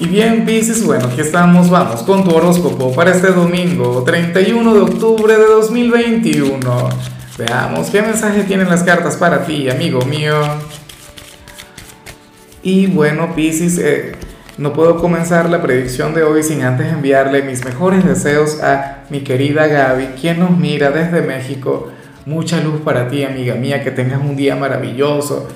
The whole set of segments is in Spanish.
Y bien, Pisces, bueno, aquí estamos, vamos con tu horóscopo para este domingo, 31 de octubre de 2021. Veamos qué mensaje tienen las cartas para ti, amigo mío. Y bueno, Pisces, eh, no puedo comenzar la predicción de hoy sin antes enviarle mis mejores deseos a mi querida Gaby, quien nos mira desde México. Mucha luz para ti, amiga mía, que tengas un día maravilloso,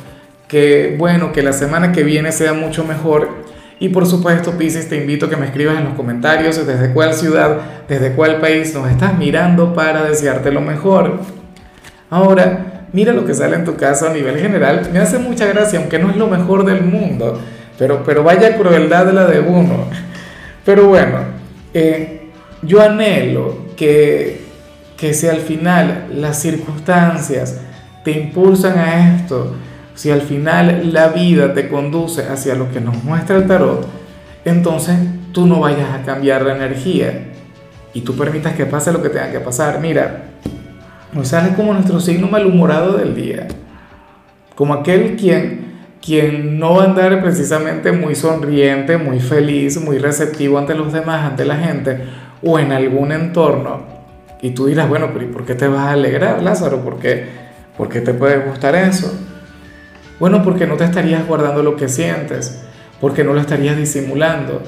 que bueno, que la semana que viene sea mucho mejor y por supuesto, Pisces, te invito a que me escribas en los comentarios desde cuál ciudad, desde cuál país nos estás mirando para desearte lo mejor. Ahora, mira lo que sale en tu caso a nivel general. Me hace mucha gracia, aunque no es lo mejor del mundo. Pero, pero vaya crueldad la de uno. Pero bueno, eh, yo anhelo que, que si al final las circunstancias te impulsan a esto, si al final la vida te conduce hacia lo que nos muestra el tarot, entonces tú no vayas a cambiar la energía y tú permitas que pase lo que tenga que pasar. Mira, nos sale como nuestro signo malhumorado del día, como aquel quien, quien no va a andar precisamente muy sonriente, muy feliz, muy receptivo ante los demás, ante la gente o en algún entorno. Y tú dirás, bueno, pero ¿y por qué te vas a alegrar, Lázaro? ¿Por qué, ¿Por qué te puede gustar eso? Bueno, porque no te estarías guardando lo que sientes, porque no lo estarías disimulando,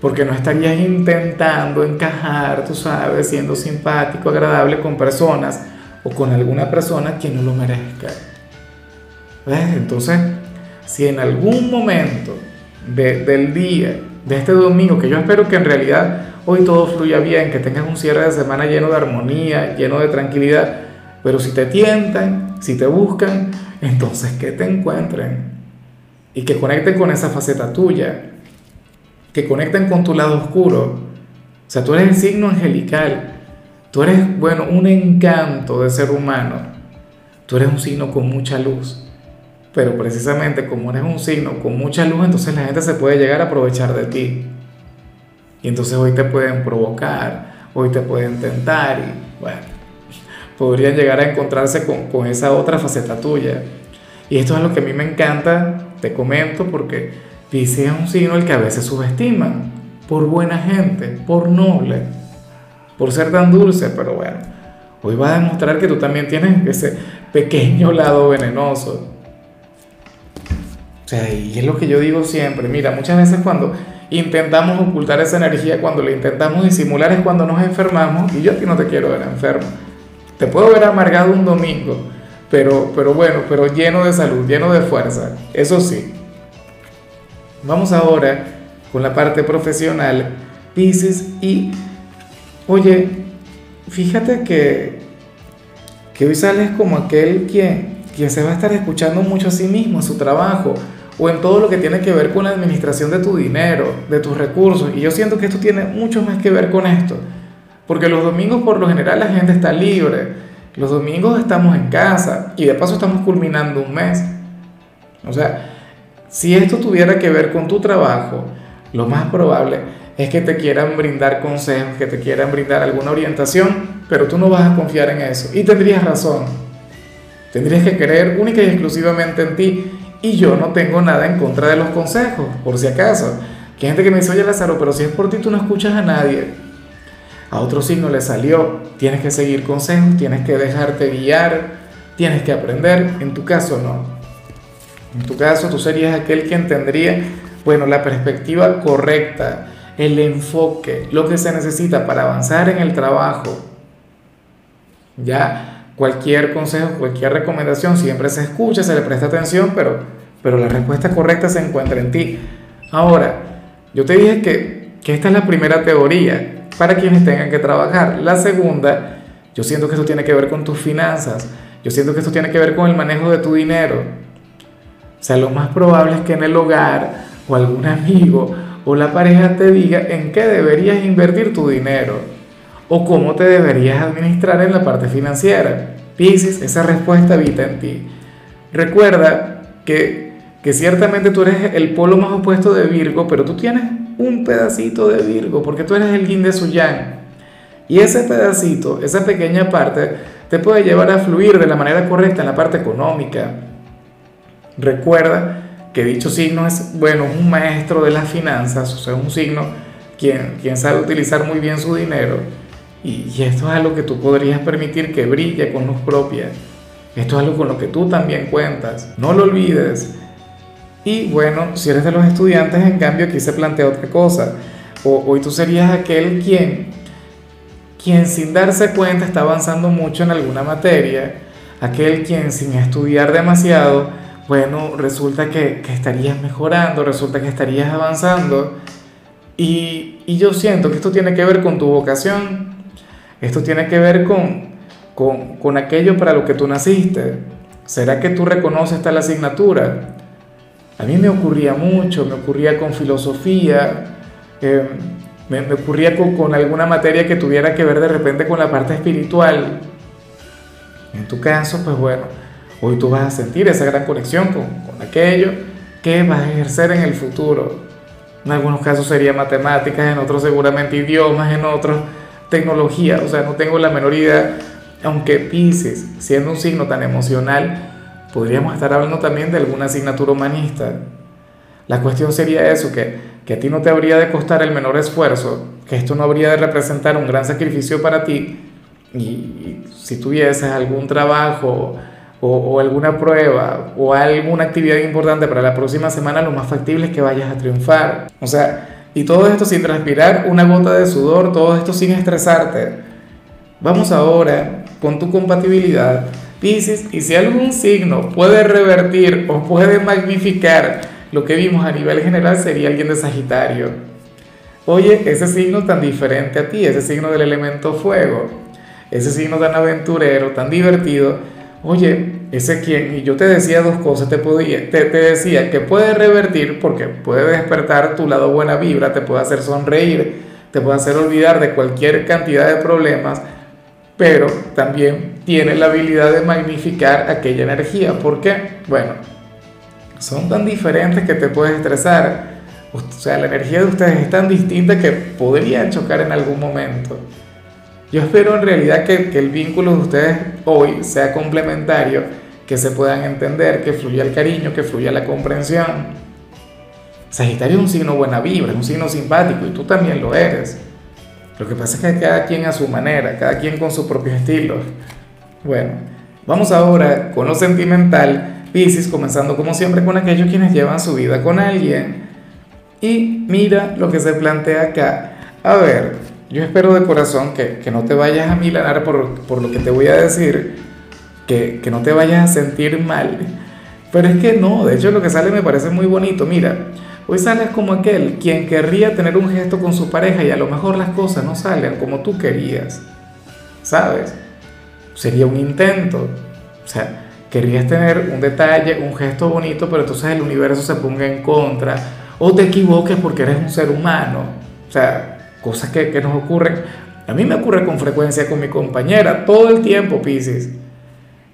porque no estarías intentando encajar, tú sabes, siendo simpático, agradable con personas o con alguna persona que no lo merezca. ¿Ves? Entonces, si en algún momento del día, de este domingo, que yo espero que en realidad hoy todo fluya bien, que tengas un cierre de semana lleno de armonía, lleno de tranquilidad, pero si te tientan, si te buscan, entonces que te encuentren y que conecten con esa faceta tuya, que conecten con tu lado oscuro. O sea, tú eres el signo angelical, tú eres, bueno, un encanto de ser humano, tú eres un signo con mucha luz. Pero precisamente como eres un signo con mucha luz, entonces la gente se puede llegar a aprovechar de ti. Y entonces hoy te pueden provocar, hoy te pueden tentar y bueno, podrían llegar a encontrarse con, con, esa otra faceta tuya. Y esto es lo que a mí me encanta, te comento, porque Pisces es un signo el que a veces subestiman, por buena gente, por noble, por ser tan dulce, pero bueno, hoy va a demostrar que tú también tienes ese pequeño lado venenoso. O sea, y es lo que yo digo siempre, mira, muchas veces cuando intentamos ocultar esa energía, cuando lo intentamos disimular es cuando nos enfermamos, y yo a ti no te quiero ver enfermo. Te puedo ver amargado un domingo, pero, pero bueno, pero lleno de salud, lleno de fuerza, eso sí. Vamos ahora con la parte profesional, Pisces, y oye, fíjate que, que hoy sales como aquel quien, quien se va a estar escuchando mucho a sí mismo, en su trabajo, o en todo lo que tiene que ver con la administración de tu dinero, de tus recursos, y yo siento que esto tiene mucho más que ver con esto porque los domingos por lo general la gente está libre. Los domingos estamos en casa y de paso estamos culminando un mes. O sea, si esto tuviera que ver con tu trabajo, lo más probable es que te quieran brindar consejos, que te quieran brindar alguna orientación, pero tú no vas a confiar en eso. Y tendrías razón. Tendrías que creer única y exclusivamente en ti. Y yo no tengo nada en contra de los consejos, por si acaso. Que hay gente que me dice, oye Lázaro, pero si es por ti tú no escuchas a nadie a otro signo le salió, tienes que seguir consejos, tienes que dejarte guiar, tienes que aprender, en tu caso no. En tu caso tú serías aquel quien tendría, bueno, la perspectiva correcta, el enfoque, lo que se necesita para avanzar en el trabajo. Ya cualquier consejo, cualquier recomendación siempre se escucha, se le presta atención, pero, pero la respuesta correcta se encuentra en ti. Ahora, yo te dije que, que esta es la primera teoría, para quienes tengan que trabajar. La segunda, yo siento que esto tiene que ver con tus finanzas, yo siento que esto tiene que ver con el manejo de tu dinero. O sea, lo más probable es que en el hogar o algún amigo o la pareja te diga en qué deberías invertir tu dinero o cómo te deberías administrar en la parte financiera. Piscis, esa respuesta habita en ti. Recuerda que, que ciertamente tú eres el polo más opuesto de Virgo, pero tú tienes un pedacito de Virgo, porque tú eres el yin de su yang. Y ese pedacito, esa pequeña parte, te puede llevar a fluir de la manera correcta en la parte económica. Recuerda que dicho signo es, bueno, un maestro de las finanzas, o sea, un signo quien, quien sabe utilizar muy bien su dinero. Y, y esto es algo que tú podrías permitir que brille con luz propia. Esto es algo con lo que tú también cuentas. No lo olvides. Y bueno, si eres de los estudiantes, en cambio, aquí se plantea otra cosa. O, hoy tú serías aquel quien, quien sin darse cuenta está avanzando mucho en alguna materia, aquel quien sin estudiar demasiado, bueno, resulta que, que estarías mejorando, resulta que estarías avanzando. Y, y, yo siento que esto tiene que ver con tu vocación, esto tiene que ver con, con, con aquello para lo que tú naciste. ¿Será que tú reconoces tal asignatura? A mí me ocurría mucho, me ocurría con filosofía, eh, me, ocurría con, con, alguna materia que tuviera que ver de repente con la parte espiritual. En tu caso, pues bueno, hoy tú vas a sentir esa gran conexión con, con aquello que vas a ejercer en el futuro. En algunos casos sería matemáticas, en otros seguramente idiomas, en otros tecnología. O sea, no tengo la menor idea, aunque Pisces, siendo un signo tan emocional, podríamos estar hablando también de alguna asignatura humanista. La cuestión sería eso, que, que a ti no te habría de costar el menor esfuerzo, que esto no habría de representar un gran sacrificio para ti, y, si tuvieses algún trabajo o, o, alguna prueba o alguna actividad importante para la próxima semana, lo más factible es que vayas a triunfar. O sea, y todo esto sin transpirar una gota de sudor, todo esto sin estresarte. Vamos ahora con tu compatibilidad Pisces, y si algún signo puede revertir o puede magnificar lo que vimos a nivel general, sería alguien de Sagitario. Oye, ese signo tan diferente a ti, ese signo del elemento fuego, ese signo tan aventurero, tan divertido, oye, ese quien, y yo te decía dos cosas, te, podía, te, te decía que puede revertir porque puede despertar tu lado buena vibra, te puede hacer sonreír, te puede hacer olvidar de cualquier cantidad de problemas, pero también tiene la habilidad de magnificar aquella energía. ¿Por qué? Bueno, son tan diferentes que te puedes estresar. O sea, la energía de ustedes es tan distinta que podrían chocar en algún momento. Yo espero en realidad que, que el vínculo de ustedes hoy sea complementario, que se puedan entender, que fluya el cariño, que fluya la comprensión. Sagitario es un signo buena vibra, es un signo simpático y tú también lo eres. Lo que pasa es que cada quien a su manera, cada quien con su propio estilo. Bueno, vamos ahora con lo sentimental. Pisces, comenzando como siempre con aquellos quienes llevan su vida con alguien. Y mira lo que se plantea acá. A ver, yo espero de corazón que, que no te vayas a milanar por, por, lo que te voy a decir, que, que no te vayas a sentir mal. Pero es que no, de hecho lo que sale me parece muy bonito. Mira, Hoy sales como aquel quien querría tener un gesto con su pareja y a lo mejor las cosas no salen como tú querías. ¿Sabes? Sería un intento. O sea, querías tener un detalle, un gesto bonito, pero entonces el universo se ponga en contra. O te equivoques porque eres un ser humano. O sea, cosas que, que nos ocurren. A mí me ocurre con frecuencia con mi compañera, todo el tiempo, Pisces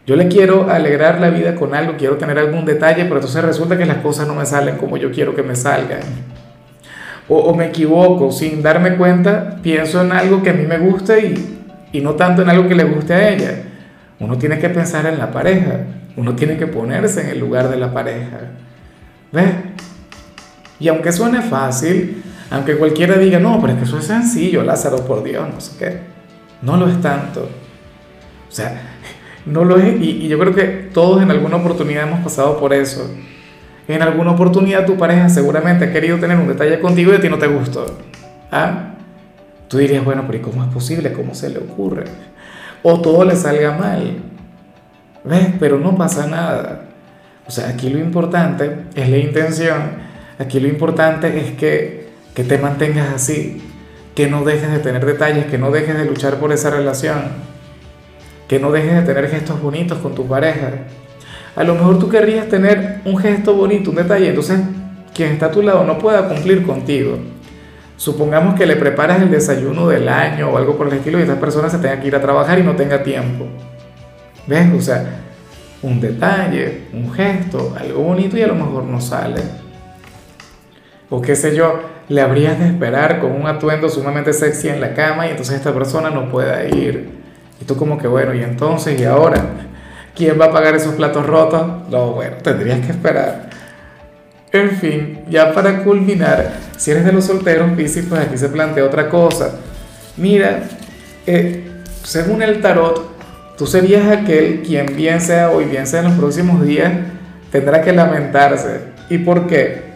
yo le quiero alegrar la vida con algo, quiero tener algún detalle, pero entonces resulta que las cosas no me salen como yo quiero que me salgan. O, me equivoco, sin darme cuenta, pienso en algo que a mí me gusta y, y no tanto en algo que le guste a ella. Uno tiene que pensar en la pareja, uno tiene que ponerse en el lugar de la pareja. ¿Ves? Y aunque suene fácil, aunque cualquiera diga, no, pero es que eso es sencillo, Lázaro, por Dios, no sé qué, no lo es tanto. O sea, no lo es, y, y, yo creo que todos en alguna oportunidad hemos pasado por eso. En alguna oportunidad tu pareja seguramente ha querido tener un detalle contigo y a ti no te gustó. ¿Ah? Tú dirías, bueno, pero ¿y cómo es posible? ¿Cómo se le ocurre? O todo le salga mal. ¿Ves? Pero no pasa nada. O sea, aquí lo importante es la intención. Aquí lo importante es que, que te mantengas así. Que no dejes de tener detalles, que no dejes de luchar por esa relación que no dejes de tener gestos bonitos con tu pareja. A lo mejor tú querrías tener un gesto bonito, un detalle, entonces quien está a tu lado no pueda cumplir contigo. Supongamos que le preparas el desayuno del año o algo por el estilo y esta persona se tenga que ir a trabajar y no tenga tiempo. ¿Ves? O sea, un detalle, un gesto, algo bonito y a lo mejor no sale. O qué sé yo, le habrías de esperar con un atuendo sumamente sexy en la cama y entonces esta persona no pueda ir. Y tú como que, bueno, y entonces, y ahora, ¿quién va a pagar esos platos rotos? No, bueno, tendrías que esperar. En fin, ya para culminar, si eres de los solteros, Piscis, pues aquí se plantea otra cosa. Mira, eh, según el tarot, tú serías aquel quien bien sea hoy, bien sea en los próximos días, tendrá que lamentarse. ¿Y por qué?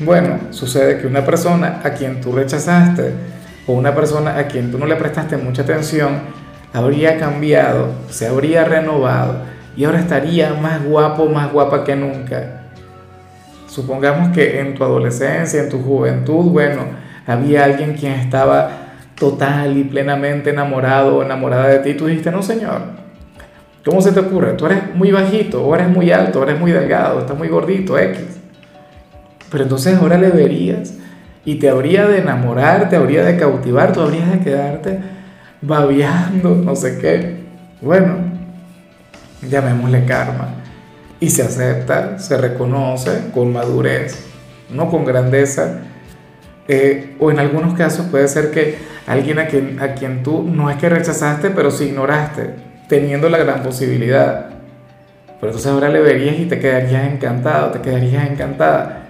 Bueno, sucede que una persona a quien tú rechazaste o una persona a quien tú no le prestaste mucha atención habría cambiado, se habría renovado y ahora estaría más guapo, más guapa que nunca. Supongamos que en tu adolescencia, en tu juventud, bueno, había alguien quien estaba total y plenamente enamorado o enamorada de ti. Tú dijiste, no señor, ¿cómo se te ocurre? Tú eres muy bajito, o eres muy alto, o eres muy delgado, estás muy gordito, X. Pero entonces ahora le verías y te habría de enamorar, te habría de cautivar, tú habrías de quedarte babeando, no sé qué. Bueno, llamémosle karma y se acepta, se reconoce con madurez, no con grandeza. Eh, o en algunos casos puede ser que alguien a quien, a quien tú no es que rechazaste, pero sí ignoraste, teniendo la gran posibilidad. Pero entonces ahora le verías y te quedarías encantado, te quedarías encantada.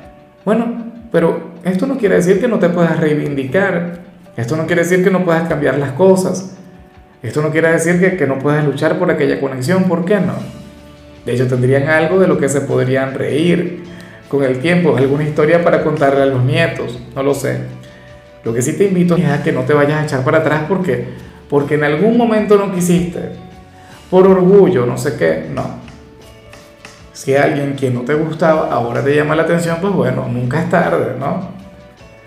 Bueno, pero esto no quiere decir que no te puedas reivindicar. Esto no quiere decir que no puedas cambiar las cosas. Esto no quiere decir que, no puedas luchar por aquella conexión. ¿Por qué no? De hecho, tendrían algo de lo que se podrían reír con el tiempo, alguna historia para contarle a los nietos, no lo sé. Lo que sí te invito es a que no te vayas a echar para atrás porque, porque en algún momento no quisiste, por orgullo, no sé qué, no. Si alguien que no te gustaba ahora te llama la atención, pues bueno, nunca es tarde, ¿no?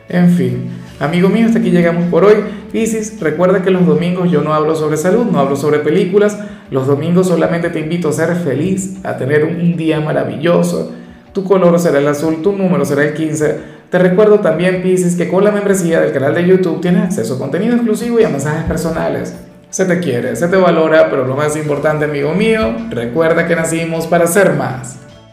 En fin, amigo mío, hasta aquí llegamos por hoy. Piscis, recuerda que los domingos yo no hablo sobre salud, no hablo sobre películas. Los domingos solamente te invito a ser feliz, a tener un día maravilloso. Tu color será el azul, tu número será el 15. Te recuerdo también, Piscis, que con la membresía del canal de YouTube tienes acceso a contenido exclusivo y a mensajes personales. Se te quiere, se te valora, pero lo más importante, amigo mío, recuerda que nacimos para ser más.